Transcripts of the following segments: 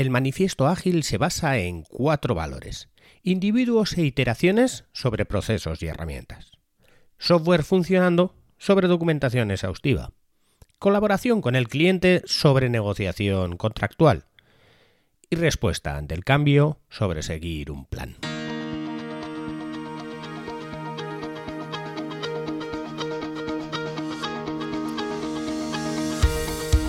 el manifiesto ágil se basa en cuatro valores. Individuos e iteraciones sobre procesos y herramientas. Software funcionando sobre documentación exhaustiva. Colaboración con el cliente sobre negociación contractual. Y respuesta ante el cambio sobre seguir un plan.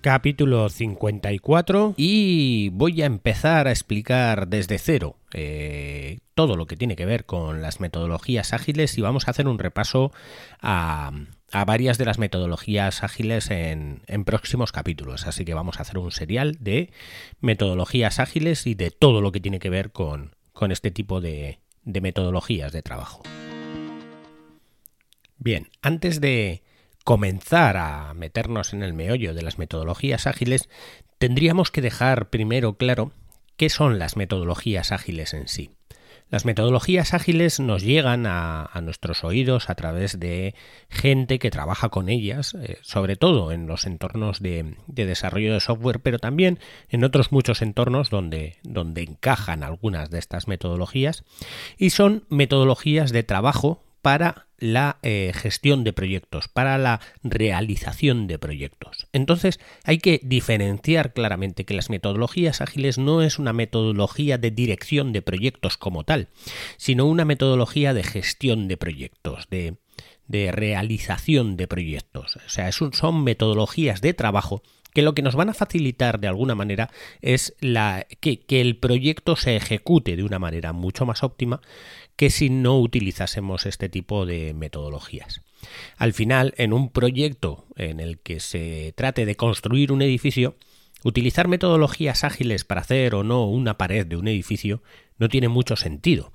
Capítulo 54 y voy a empezar a explicar desde cero eh, todo lo que tiene que ver con las metodologías ágiles y vamos a hacer un repaso a, varias de las metodologías ágiles en, próximos capítulos. Así que vamos a hacer un serial de metodologías ágiles y de todo lo que tiene que ver con, este tipo de metodologías de trabajo. Bien, antes de, comenzar a meternos en el meollo de las metodologías ágiles, tendríamos que dejar primero claro qué son las metodologías ágiles en sí. Las metodologías ágiles nos llegan a, nuestros oídos a través de gente que trabaja con ellas, eh, sobre todo en los entornos de, desarrollo de software, pero también en otros muchos entornos donde, donde encajan algunas de estas metodologías, y son metodologías de trabajo para la eh, gestión de proyectos, para la realización de proyectos. Entonces hay que diferenciar claramente que las metodologías ágiles no es una metodología de dirección de proyectos como tal, sino una metodología de gestión de proyectos, de, realización de proyectos. O sea, son metodologías de trabajo que lo que nos van a facilitar de alguna manera es la, que, el proyecto se ejecute de una manera mucho más óptima que si no utilizásemos este tipo de metodologías. Al final, en un proyecto en el que se trate de construir un edificio, utilizar metodologías ágiles para hacer o no una pared de un edificio no tiene mucho sentido.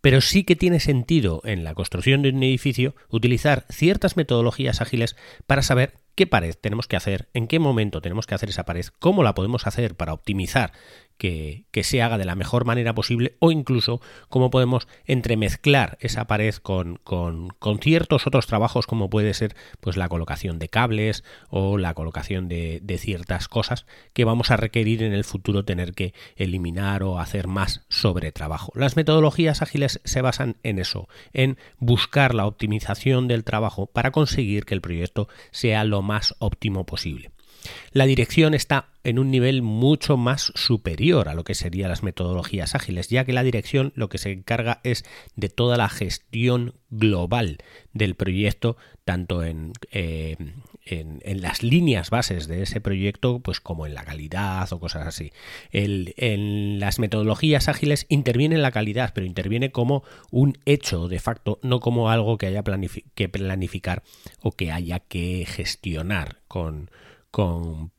Pero sí que tiene sentido en la construcción de un edificio utilizar ciertas metodologías ágiles para saber qué pared tenemos que hacer, en qué momento tenemos que hacer esa pared, cómo la podemos hacer para optimizar que, se haga de la mejor manera posible o incluso cómo podemos entremezclar esa pared con, con, ciertos otros trabajos como puede ser pues la colocación de cables o la colocación de, de, ciertas cosas que vamos a requerir en el futuro tener que eliminar o hacer más sobre trabajo. Las metodologías ágiles se basan en eso, en buscar la optimización del trabajo para conseguir que el proyecto sea lo más óptimo posible. La dirección está en un nivel mucho más superior a lo que serían las metodologías ágiles, ya que la dirección lo que se encarga es de toda la gestión global del proyecto, tanto en, eh, en, las líneas bases de ese proyecto, pues como en la calidad o cosas así. en las metodologías ágiles interviene la calidad, pero interviene como un hecho de facto, no como algo que haya que planificar o que haya que gestionar con con,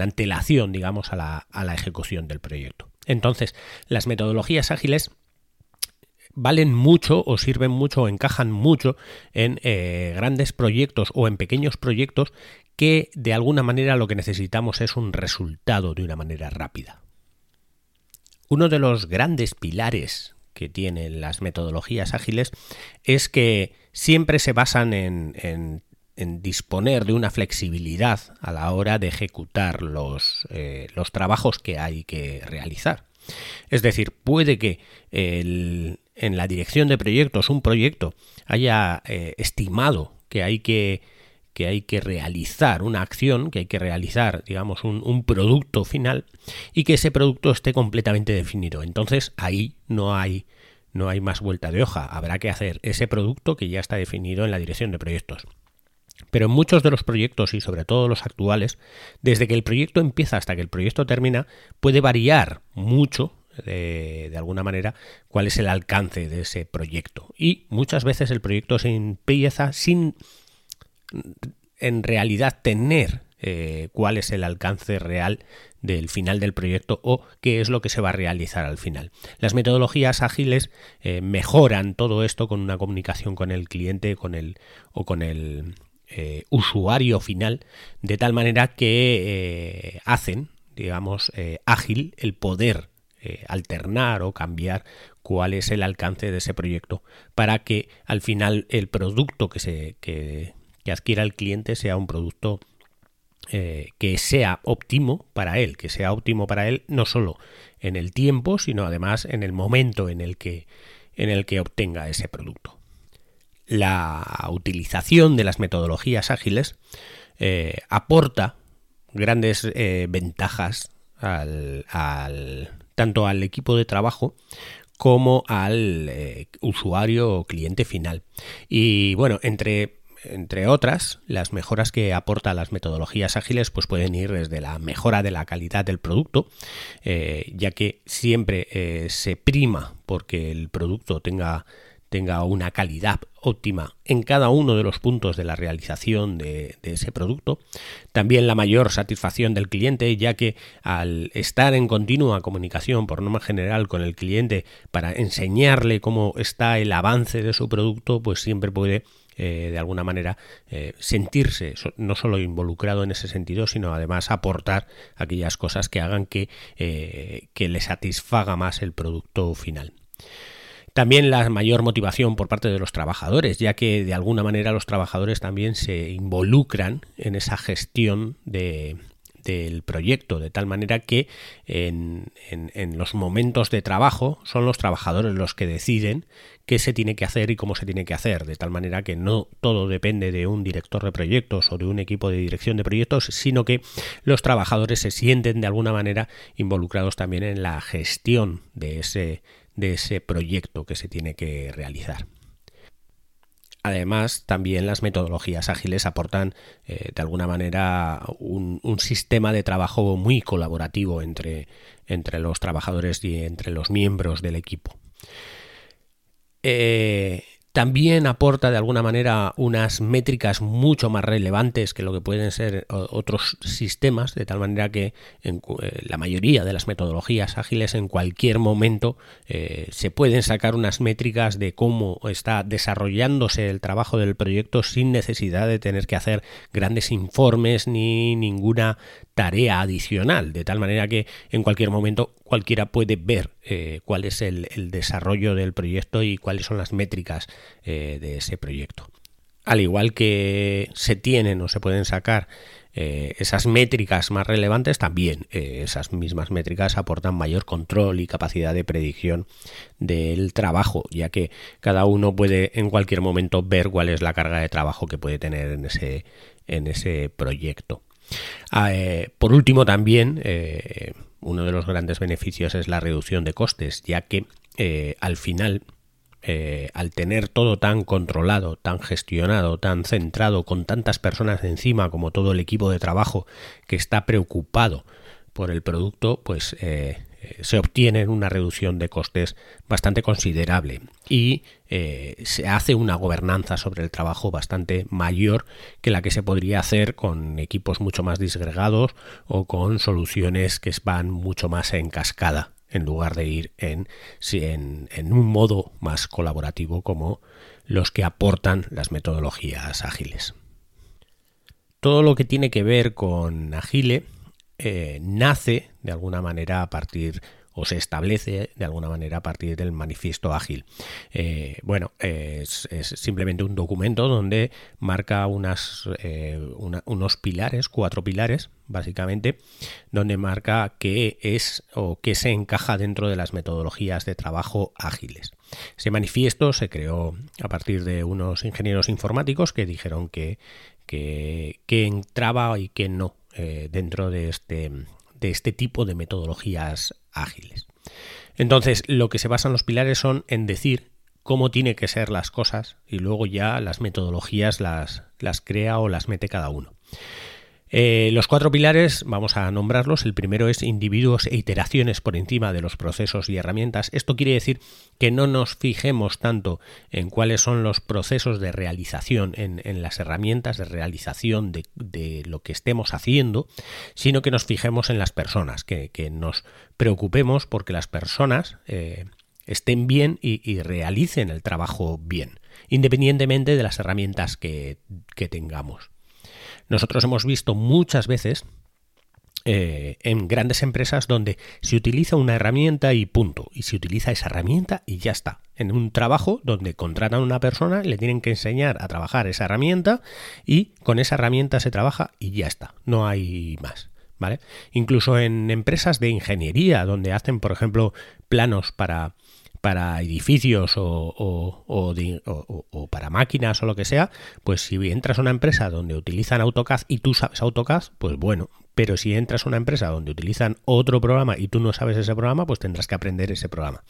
antelación, digamos, a la, a la ejecución del proyecto. Entonces, las metodologías ágiles valen mucho o sirven mucho o encajan mucho en eh, grandes proyectos o en pequeños proyectos que de alguna manera lo que necesitamos es un resultado de una manera rápida. Uno de los grandes pilares que tienen las metodologías ágiles es que siempre se basan en disponer de una flexibilidad a la hora de ejecutar los, eh, los trabajos que hay que realizar. Es decir, puede que en la dirección de proyectos un proyecto haya eh, estimado que hay que, que hay que realizar una acción, que hay que realizar, digamos, un, un, producto final y que ese producto esté completamente definido. Entonces ahí no hay, no hay más vuelta de hoja. Habrá que hacer ese producto que ya está definido en la dirección de proyectos. Pero en muchos de los proyectos y sobre todo los actuales, desde que el proyecto empieza hasta que el proyecto termina, puede variar mucho de, alguna manera cuál es el alcance de ese proyecto. Y muchas veces el proyecto se empieza sin en realidad tener eh, cuál es el alcance real del final del proyecto o qué es lo que se va a realizar al final. Las metodologías ágiles eh, mejoran todo esto con una comunicación con el cliente con el, o con el eh, usuario final, de tal manera que hacen, digamos, ágil el poder alternar o cambiar cuál es el alcance de ese proyecto para que al final el producto que se que, adquiera el cliente sea un producto eh, que sea óptimo para él, que sea óptimo para él no solo en el tiempo, sino además en el momento en el que, en el que obtenga ese producto. La utilización de las metodologías ágiles eh, aporta grandes eh, ventajas al, tanto al equipo de trabajo como al eh, usuario o cliente final. Y bueno, entre entre otras, las mejoras que aportan las metodologías ágiles pues pueden ir desde la mejora de la calidad del producto, ya que siempre se prima porque el producto tenga tenga una calidad óptima en cada uno de los puntos de la realización de, ese producto. También la mayor satisfacción del cliente, ya que al estar en continua comunicación por norma general con el cliente para enseñarle cómo está el avance de su producto, pues siempre puede eh, de alguna manera eh, sentirse no solo involucrado en ese sentido, sino además aportar aquellas cosas que hagan que, eh, que le satisfaga más el producto final. También la mayor motivación por parte de los trabajadores, ya que de alguna manera los trabajadores también se involucran en esa gestión de, del proyecto, de tal manera que en, en, los momentos de trabajo son los trabajadores los que deciden qué se tiene que hacer y cómo se tiene que hacer, de tal manera que no todo depende de un director de proyectos o de un equipo de dirección de proyectos, sino que los trabajadores se sienten de alguna manera involucrados también en la gestión de ese de ese proyecto que se tiene que realizar. Además, también las metodologías ágiles aportan eh, de alguna manera un, sistema de trabajo muy colaborativo entre, entre, los trabajadores y entre los miembros del equipo. Eh, también aporta de alguna manera unas métricas mucho más relevantes que lo que pueden ser otros sistemas, de tal manera que en eh, la mayoría de las metodologías ágiles en cualquier momento eh, se pueden sacar unas métricas de cómo está desarrollándose el trabajo del proyecto sin necesidad de tener que hacer grandes informes ni ninguna tarea adicional, de tal manera que en cualquier momento cualquiera puede ver eh, cuál es el, desarrollo del proyecto y cuáles son las métricas eh, de ese proyecto. Al igual que se tienen o se pueden sacar eh, esas métricas más relevantes, también esas mismas métricas aportan mayor control y capacidad de predicción del trabajo, ya que cada uno puede en cualquier momento ver cuál es la carga de trabajo que puede tener en ese, en ese proyecto. Ah, eh, por último, también eh, uno de los grandes beneficios es la reducción de costes, ya que eh, al final, al tener todo tan controlado, tan gestionado, tan centrado, con tantas personas encima como todo el equipo de trabajo que está preocupado por el producto, pues eh, se obtiene una reducción de costes bastante considerable y eh, se hace una gobernanza sobre el trabajo bastante mayor que la que se podría hacer con equipos mucho más disgregados o con soluciones que van mucho más en cascada en lugar de ir en, en un modo más colaborativo como los que aportan las metodologías ágiles. Todo lo que tiene que ver con Agile eh, nace de alguna manera a partir o se establece de alguna manera a partir del manifiesto ágil. Eh, bueno, es, simplemente un documento donde marca unas, eh, unos pilares, cuatro pilares, básicamente, donde marca qué es o qué se encaja dentro de las metodologías de trabajo ágiles. Ese manifiesto se creó a partir de unos ingenieros informáticos que dijeron que, que, entraba y que no eh, dentro de este, este tipo de metodologías ágiles. Entonces, lo que se basan los pilares son en decir cómo tiene que ser las cosas y luego ya las metodologías las, las crea o las mete cada uno. Eh, los cuatro pilares, vamos a nombrarlos. El primero es individuos e iteraciones por encima de los procesos y herramientas. Esto quiere decir que no nos fijemos tanto en cuáles son los procesos de realización, en, las herramientas de realización de, lo que estemos haciendo, sino que nos fijemos en las personas, que, nos preocupemos porque las personas eh, estén bien y, realicen el trabajo bien, independientemente de las herramientas que tengamos. Nosotros hemos visto muchas veces eh, en grandes empresas donde se utiliza una herramienta y punto, y se utiliza esa herramienta y ya está. En un trabajo donde contratan a una persona, le tienen que enseñar a trabajar esa herramienta y con esa herramienta se trabaja y ya está, no hay más. ¿Vale? Incluso en empresas de ingeniería, donde hacen, por ejemplo, planos para, para edificios o, para máquinas o lo que sea, pues si entras a una empresa donde utilizan AutoCAD y tú sabes AutoCAD, pues bueno, pero si entras a una empresa donde utilizan otro programa y tú no sabes ese programa, pues tendrás que aprender ese programa.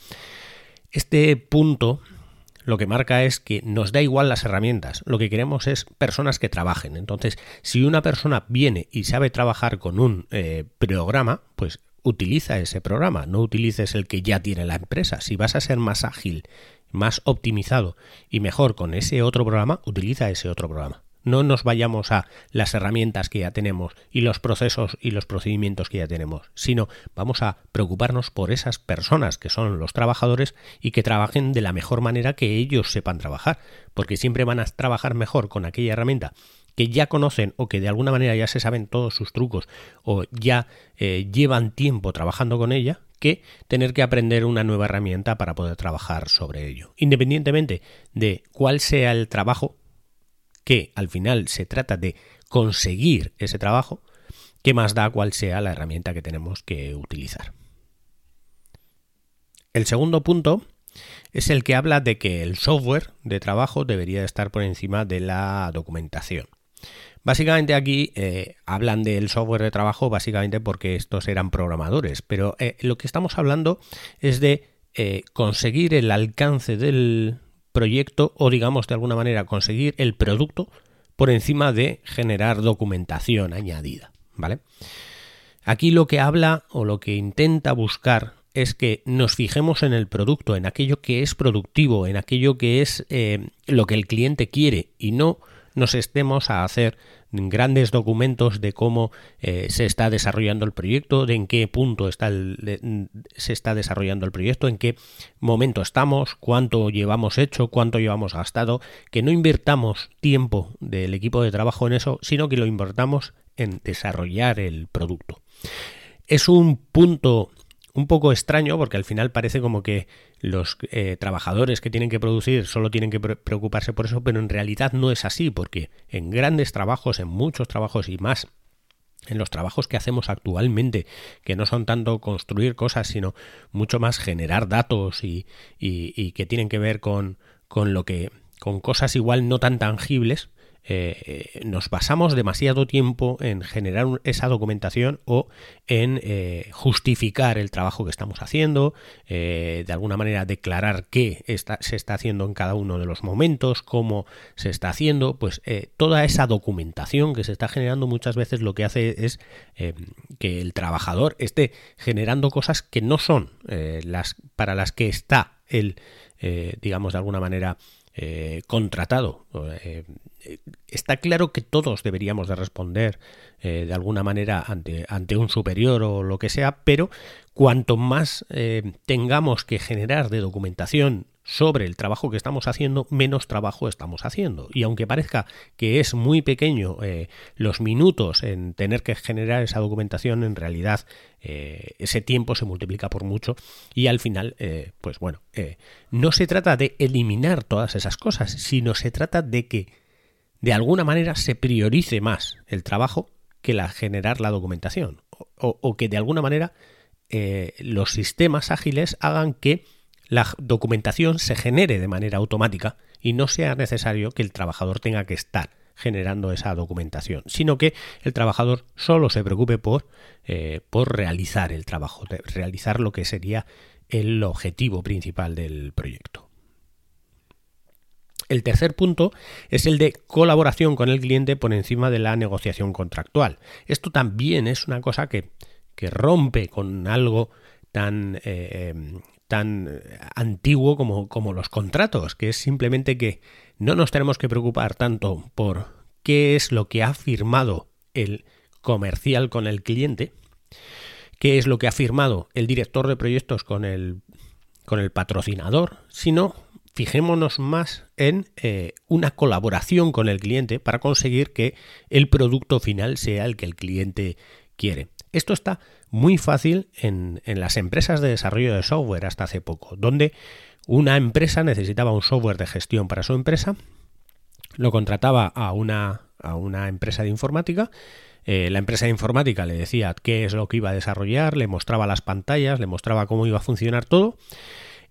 Este punto lo que marca es que nos da igual las herramientas, lo que queremos es personas que trabajen. Entonces, si una persona viene y sabe trabajar con un eh, programa, pues utiliza ese programa, no utilices el que ya tiene la empresa. Si vas a ser más ágil, más optimizado y mejor con ese otro programa, utiliza ese otro programa. No nos vayamos a las herramientas que ya tenemos y los procesos y los procedimientos que ya tenemos, sino vamos a preocuparnos por esas personas que son los trabajadores y que trabajen de la mejor manera que ellos sepan trabajar, porque siempre van a trabajar mejor con aquella herramienta que ya conocen o que de alguna manera ya se saben todos sus trucos o ya eh, llevan tiempo trabajando con ella, que tener que aprender una nueva herramienta para poder trabajar sobre ello. Independientemente de cuál sea el trabajo, que al final se trata de conseguir ese trabajo, ¿qué más da cuál sea la herramienta que tenemos que utilizar? El segundo punto es el que habla de que el software de trabajo debería estar por encima de la documentación. Básicamente aquí eh, hablan del software de trabajo básicamente porque estos eran programadores, pero eh, lo que estamos hablando es de eh, conseguir el alcance del proyecto o digamos de alguna manera conseguir el producto por encima de generar documentación añadida, ¿vale? Aquí lo que habla o lo que intenta buscar es que nos fijemos en el producto, en aquello que es productivo, en aquello que es lo que el cliente quiere y no nos estemos a hacer grandes documentos de cómo eh, se está desarrollando el proyecto, de en qué punto se está desarrollando el proyecto, en qué momento estamos, cuánto llevamos hecho, cuánto llevamos gastado, que no invirtamos tiempo del equipo de trabajo en eso, sino que lo invertamos en desarrollar el producto. Es un punto un poco extraño porque al final parece como que los eh, trabajadores que tienen que producir solo tienen que preocuparse por eso, pero en realidad no es así porque en grandes trabajos, en muchos trabajos y más en los trabajos que hacemos actualmente, que no son tanto construir cosas, sino mucho más generar datos y, y que tienen que ver con, con lo que con cosas igual no tan tangibles, eh, nos pasamos demasiado tiempo en generar esa documentación o en eh, justificar el trabajo que estamos haciendo, eh, de alguna manera declarar qué se está haciendo en cada uno de los momentos, cómo se está haciendo, pues toda esa documentación que se está generando muchas veces lo que hace es que el trabajador esté generando cosas que no son las para las que está el digamos de alguna manera eh, contratado. Eh, está claro que todos deberíamos de responder eh, de alguna manera ante, ante, un superior o lo que sea, pero cuanto más tengamos que generar de documentación sobre el trabajo que estamos haciendo, menos trabajo estamos haciendo. Y aunque parezca que es muy pequeño eh, los minutos en tener que generar esa documentación, en realidad eh, ese tiempo se multiplica por mucho y al final, eh, pues bueno, no se trata de eliminar todas esas cosas, sino se trata de que de alguna manera se priorice más el trabajo que la generar la documentación o que de alguna manera los sistemas ágiles hagan que la documentación se genere de manera automática y no sea necesario que el trabajador tenga que estar generando esa documentación, sino que el trabajador solo se preocupe por, eh, por realizar el trabajo, realizar lo que sería el objetivo principal del proyecto. El tercer punto es el de colaboración con el cliente por encima de la negociación contractual. Esto también es una cosa que, rompe con algo tan, eh, tan antiguo como, como los contratos, que es simplemente que no nos tenemos que preocupar tanto por qué es lo que ha firmado el comercial con el cliente, qué es lo que ha firmado el director de proyectos con el, con el patrocinador, sino fijémonos más en eh, una colaboración con el cliente para conseguir que el producto final sea el que el cliente quiere. Esto está muy fácil en, las empresas de desarrollo de software hasta hace poco, donde una empresa necesitaba un software de gestión para su empresa, lo contrataba a una, a una empresa de informática, eh, la empresa de informática le decía qué es lo que iba a desarrollar, le mostraba las pantallas, le mostraba cómo iba a funcionar todo.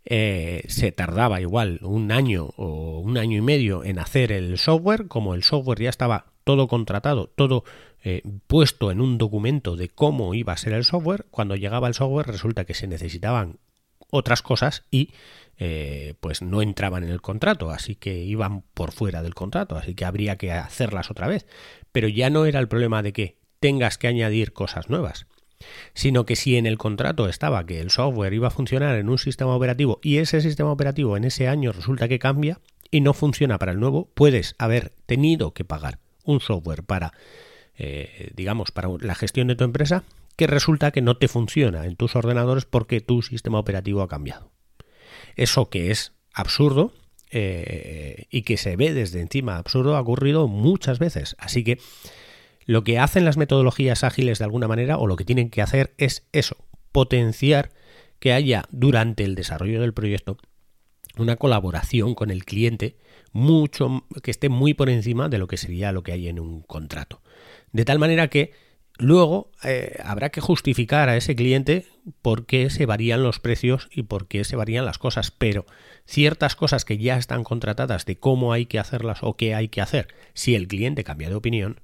Eh, se tardaba igual un año o un año y medio en hacer el software, como el software ya estaba todo contratado, todo eh, puesto en un documento de cómo iba a ser el software, cuando llegaba el software resulta que se necesitaban otras cosas y pues no entraban en el contrato, así que iban por fuera del contrato, así que habría que hacerlas otra vez. Pero ya no era el problema de que tengas que añadir cosas nuevas, sino que si en el contrato estaba que el software iba a funcionar en un sistema operativo y ese sistema operativo en ese año resulta que cambia y no funciona para el nuevo, puedes haber tenido que pagar un software para, eh, digamos, para la gestión de tu empresa que resulta que no te funciona en tus ordenadores porque tu sistema operativo ha cambiado. Eso que es absurdo, eh, y que se ve desde encima absurdo ha ocurrido muchas veces. Así que lo que hacen las metodologías ágiles de alguna manera o lo que tienen que hacer es eso, potenciar que haya durante el desarrollo del proyecto una colaboración con el cliente mucho que esté muy por encima de lo que sería lo que hay en un contrato. De tal manera que Luego eh, habrá que justificar a ese cliente por qué se varían los precios y por qué se varían las cosas, pero ciertas cosas que ya están contratadas de cómo hay que hacerlas o qué hay que hacer, si el cliente cambia de opinión,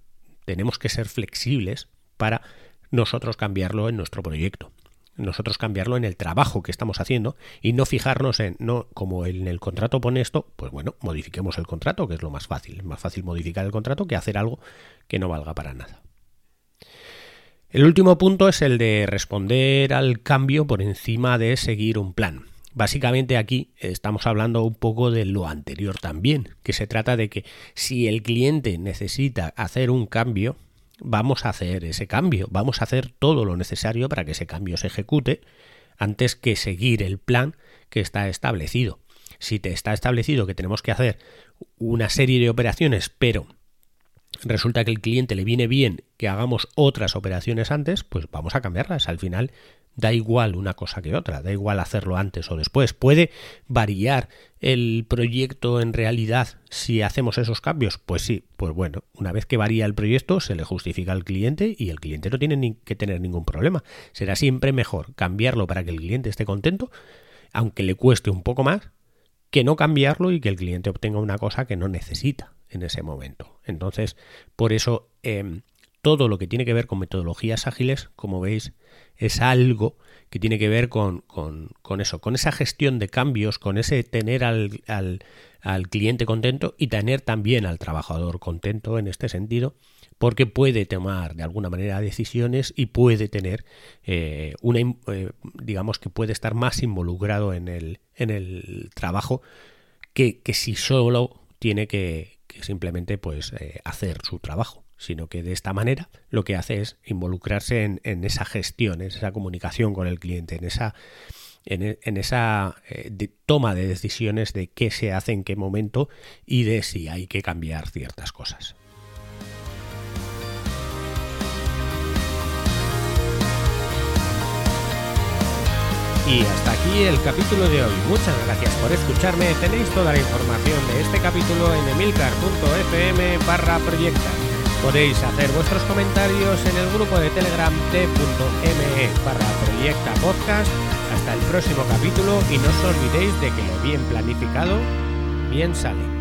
tenemos que ser flexibles para nosotros cambiarlo en nuestro proyecto, nosotros cambiarlo en el trabajo que estamos haciendo y no fijarnos en, no, como en el contrato pone esto, pues bueno, modifiquemos el contrato, que es lo más fácil, es más fácil modificar el contrato que hacer algo que no valga para nada. El último punto es el de responder al cambio por encima de seguir un plan. Básicamente aquí estamos hablando un poco de lo anterior también, que se trata de que si el cliente necesita hacer un cambio, vamos a hacer ese cambio, vamos a hacer todo lo necesario para que ese cambio se ejecute antes que seguir el plan que está establecido. Si te está establecido que tenemos que hacer una serie de operaciones, pero resulta que el cliente le viene bien que hagamos otras operaciones antes, pues vamos a cambiarlas. Al final da igual una cosa que otra, da igual hacerlo antes o después. Puede variar el proyecto en realidad si hacemos esos cambios. Pues sí, pues bueno, una vez que varía el proyecto se le justifica al cliente y el cliente no tiene ni que tener ningún problema. Será siempre mejor cambiarlo para que el cliente esté contento, aunque le cueste un poco más, que no cambiarlo y que el cliente obtenga una cosa que no necesita en ese momento. Entonces, por eso em, todo lo que tiene que ver con metodologías ágiles, como veis, es algo que tiene que ver con, con, eso, con esa gestión de cambios, con ese tener al, al, al, cliente contento y tener también al trabajador contento en este sentido, porque puede tomar de alguna manera decisiones y puede tener eh, una, eh, digamos que puede estar más involucrado en el, en el trabajo que, que si solo tiene que, que simplemente pues eh, hacer su trabajo, sino que de esta manera lo que hace es involucrarse en, en esa gestión, en esa comunicación con el cliente, en esa, en, esa eh, toma de decisiones de qué se hace en qué momento y de si hay que cambiar ciertas cosas. Y hasta aquí el capítulo de hoy. Muchas gracias por escucharme. Tenéis toda la información de este capítulo en emilcar.fm barra proyecta. Podéis hacer vuestros comentarios en el grupo de Telegram t.me barra proyecta podcast. Hasta el próximo capítulo y no os olvidéis de que lo bien planificado bien sale.